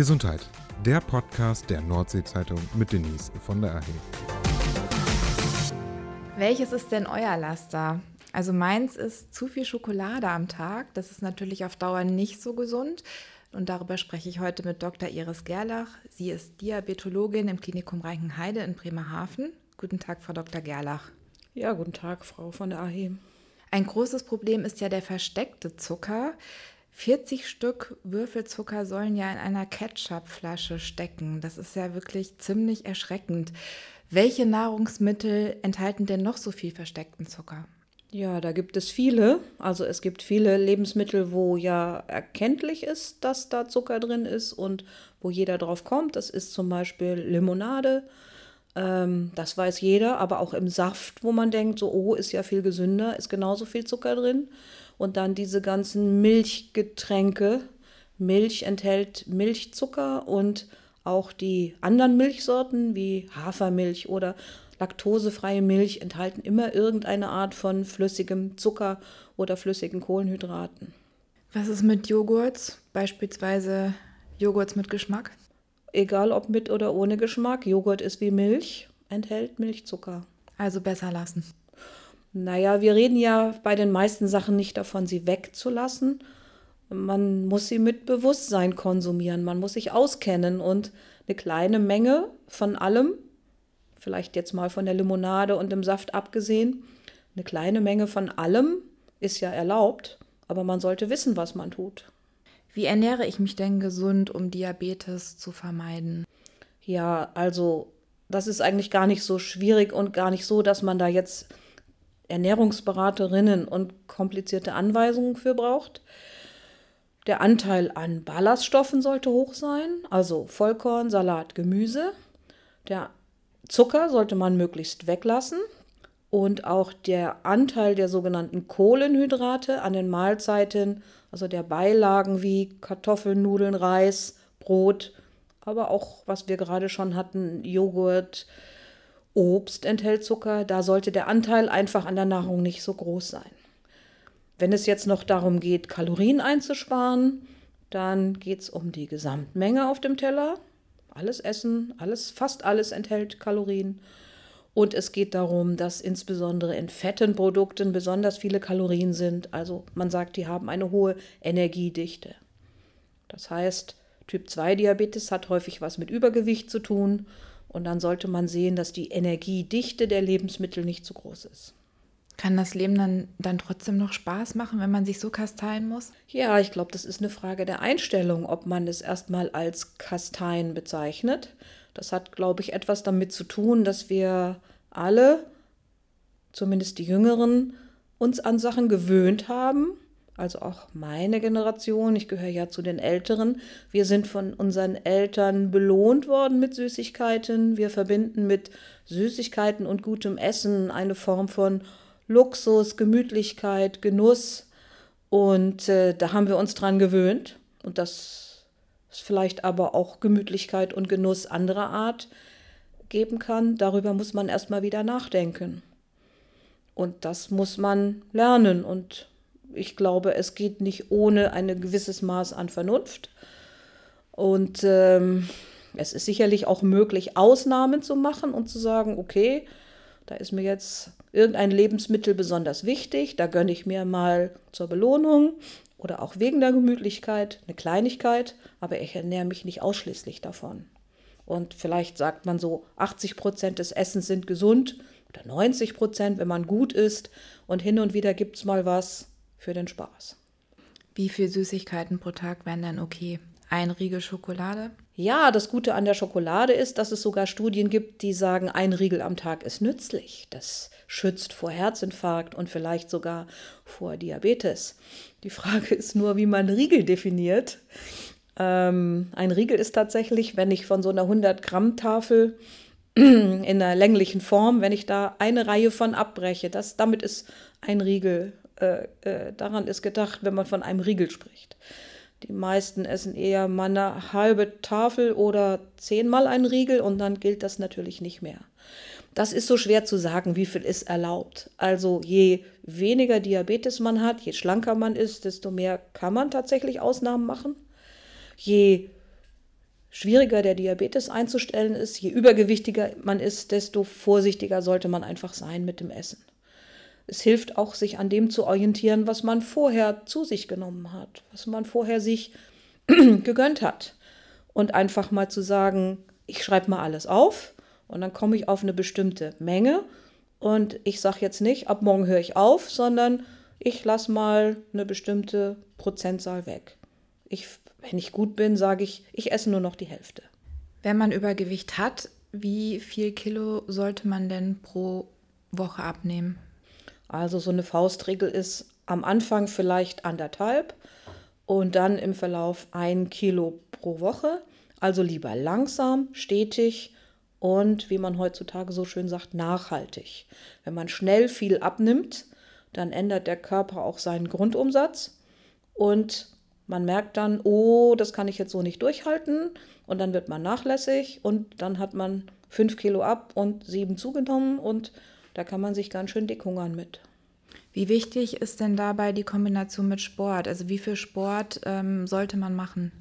Gesundheit, der Podcast der Nordsee-Zeitung mit Denise von der AHE. Welches ist denn euer Laster? Also meins ist zu viel Schokolade am Tag. Das ist natürlich auf Dauer nicht so gesund. Und darüber spreche ich heute mit Dr. Iris Gerlach. Sie ist Diabetologin im Klinikum Reichenheide in Bremerhaven. Guten Tag, Frau Dr. Gerlach. Ja, guten Tag, Frau von der AHE. Ein großes Problem ist ja der versteckte Zucker. 40 Stück Würfelzucker sollen ja in einer Ketchupflasche stecken. Das ist ja wirklich ziemlich erschreckend. Welche Nahrungsmittel enthalten denn noch so viel versteckten Zucker? Ja, da gibt es viele. Also es gibt viele Lebensmittel, wo ja erkenntlich ist, dass da Zucker drin ist und wo jeder drauf kommt. Das ist zum Beispiel Limonade. Ähm, das weiß jeder, aber auch im Saft, wo man denkt, so, oh, ist ja viel gesünder, ist genauso viel Zucker drin. Und dann diese ganzen Milchgetränke. Milch enthält Milchzucker und auch die anderen Milchsorten wie Hafermilch oder laktosefreie Milch enthalten immer irgendeine Art von flüssigem Zucker oder flüssigen Kohlenhydraten. Was ist mit Joghurts, beispielsweise Joghurts mit Geschmack? Egal ob mit oder ohne Geschmack, Joghurt ist wie Milch, enthält Milchzucker. Also besser lassen. Naja, wir reden ja bei den meisten Sachen nicht davon, sie wegzulassen. Man muss sie mit Bewusstsein konsumieren, man muss sich auskennen und eine kleine Menge von allem, vielleicht jetzt mal von der Limonade und dem Saft abgesehen, eine kleine Menge von allem ist ja erlaubt, aber man sollte wissen, was man tut. Wie ernähre ich mich denn gesund, um Diabetes zu vermeiden? Ja, also das ist eigentlich gar nicht so schwierig und gar nicht so, dass man da jetzt Ernährungsberaterinnen und komplizierte Anweisungen für braucht. Der Anteil an Ballaststoffen sollte hoch sein, also Vollkorn, Salat, Gemüse. Der Zucker sollte man möglichst weglassen. Und auch der Anteil der sogenannten Kohlenhydrate an den Mahlzeiten, also der Beilagen wie Kartoffeln, Nudeln, Reis, Brot, aber auch, was wir gerade schon hatten, Joghurt, Obst enthält Zucker, da sollte der Anteil einfach an der Nahrung nicht so groß sein. Wenn es jetzt noch darum geht, Kalorien einzusparen, dann geht es um die Gesamtmenge auf dem Teller. Alles Essen, alles, fast alles enthält Kalorien. Und es geht darum, dass insbesondere in fetten Produkten besonders viele Kalorien sind. Also man sagt, die haben eine hohe Energiedichte. Das heißt, Typ 2 Diabetes hat häufig was mit Übergewicht zu tun und dann sollte man sehen, dass die Energiedichte der Lebensmittel nicht zu groß ist. Kann das Leben dann, dann trotzdem noch Spaß machen, wenn man sich so kasteien muss? Ja, ich glaube, das ist eine Frage der Einstellung, ob man es erstmal als Kasteien bezeichnet. Das hat, glaube ich, etwas damit zu tun, dass wir alle, zumindest die Jüngeren, uns an Sachen gewöhnt haben also auch meine Generation, ich gehöre ja zu den Älteren, wir sind von unseren Eltern belohnt worden mit Süßigkeiten. Wir verbinden mit Süßigkeiten und gutem Essen eine Form von Luxus, Gemütlichkeit, Genuss. Und äh, da haben wir uns dran gewöhnt. Und das vielleicht aber auch Gemütlichkeit und Genuss anderer Art geben kann. Darüber muss man erstmal wieder nachdenken. Und das muss man lernen und ich glaube, es geht nicht ohne ein gewisses Maß an Vernunft. Und ähm, es ist sicherlich auch möglich, Ausnahmen zu machen und zu sagen, okay, da ist mir jetzt irgendein Lebensmittel besonders wichtig, da gönne ich mir mal zur Belohnung oder auch wegen der Gemütlichkeit eine Kleinigkeit, aber ich ernähre mich nicht ausschließlich davon. Und vielleicht sagt man so, 80 Prozent des Essens sind gesund oder 90 Prozent, wenn man gut isst. Und hin und wieder gibt es mal was, für den Spaß. Wie viel Süßigkeiten pro Tag wären denn okay? Ein Riegel Schokolade? Ja, das Gute an der Schokolade ist, dass es sogar Studien gibt, die sagen, ein Riegel am Tag ist nützlich. Das schützt vor Herzinfarkt und vielleicht sogar vor Diabetes. Die Frage ist nur, wie man Riegel definiert. Ähm, ein Riegel ist tatsächlich, wenn ich von so einer 100 Gramm Tafel in einer länglichen Form, wenn ich da eine Reihe von abbreche, das, damit ist ein Riegel äh, äh, daran ist gedacht, wenn man von einem Riegel spricht. Die meisten essen eher mal eine halbe Tafel oder zehnmal einen Riegel und dann gilt das natürlich nicht mehr. Das ist so schwer zu sagen, wie viel ist erlaubt. Also je weniger Diabetes man hat, je schlanker man ist, desto mehr kann man tatsächlich Ausnahmen machen. Je schwieriger der Diabetes einzustellen ist, je übergewichtiger man ist, desto vorsichtiger sollte man einfach sein mit dem Essen. Es hilft auch, sich an dem zu orientieren, was man vorher zu sich genommen hat, was man vorher sich gegönnt hat. Und einfach mal zu sagen, ich schreibe mal alles auf und dann komme ich auf eine bestimmte Menge und ich sage jetzt nicht, ab morgen höre ich auf, sondern ich lasse mal eine bestimmte Prozentzahl weg. Ich, wenn ich gut bin, sage ich, ich esse nur noch die Hälfte. Wenn man Übergewicht hat, wie viel Kilo sollte man denn pro Woche abnehmen? Also so eine Faustregel ist am Anfang vielleicht anderthalb und dann im Verlauf ein Kilo pro Woche. Also lieber langsam, stetig und wie man heutzutage so schön sagt, nachhaltig. Wenn man schnell viel abnimmt, dann ändert der Körper auch seinen Grundumsatz und man merkt dann, oh, das kann ich jetzt so nicht durchhalten und dann wird man nachlässig und dann hat man fünf Kilo ab und sieben zugenommen und da kann man sich ganz schön dick hungern mit. Wie wichtig ist denn dabei die Kombination mit Sport? Also wie viel Sport ähm, sollte man machen?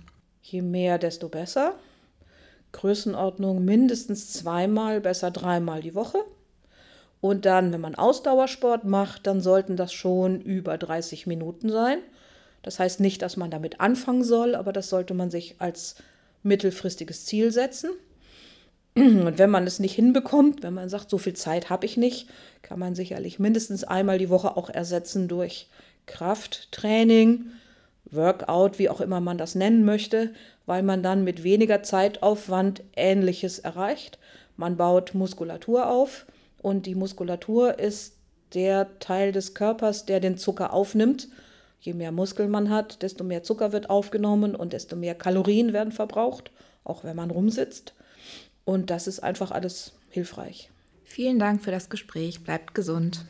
Je mehr, desto besser. Größenordnung mindestens zweimal, besser dreimal die Woche. Und dann, wenn man Ausdauersport macht, dann sollten das schon über 30 Minuten sein. Das heißt nicht, dass man damit anfangen soll, aber das sollte man sich als mittelfristiges Ziel setzen. Und wenn man es nicht hinbekommt, wenn man sagt, so viel Zeit habe ich nicht, kann man sicherlich mindestens einmal die Woche auch ersetzen durch Krafttraining, Workout, wie auch immer man das nennen möchte, weil man dann mit weniger Zeitaufwand Ähnliches erreicht. Man baut Muskulatur auf und die Muskulatur ist der Teil des Körpers, der den Zucker aufnimmt. Je mehr Muskeln man hat, desto mehr Zucker wird aufgenommen und desto mehr Kalorien werden verbraucht, auch wenn man rumsitzt. Und das ist einfach alles hilfreich. Vielen Dank für das Gespräch. Bleibt gesund.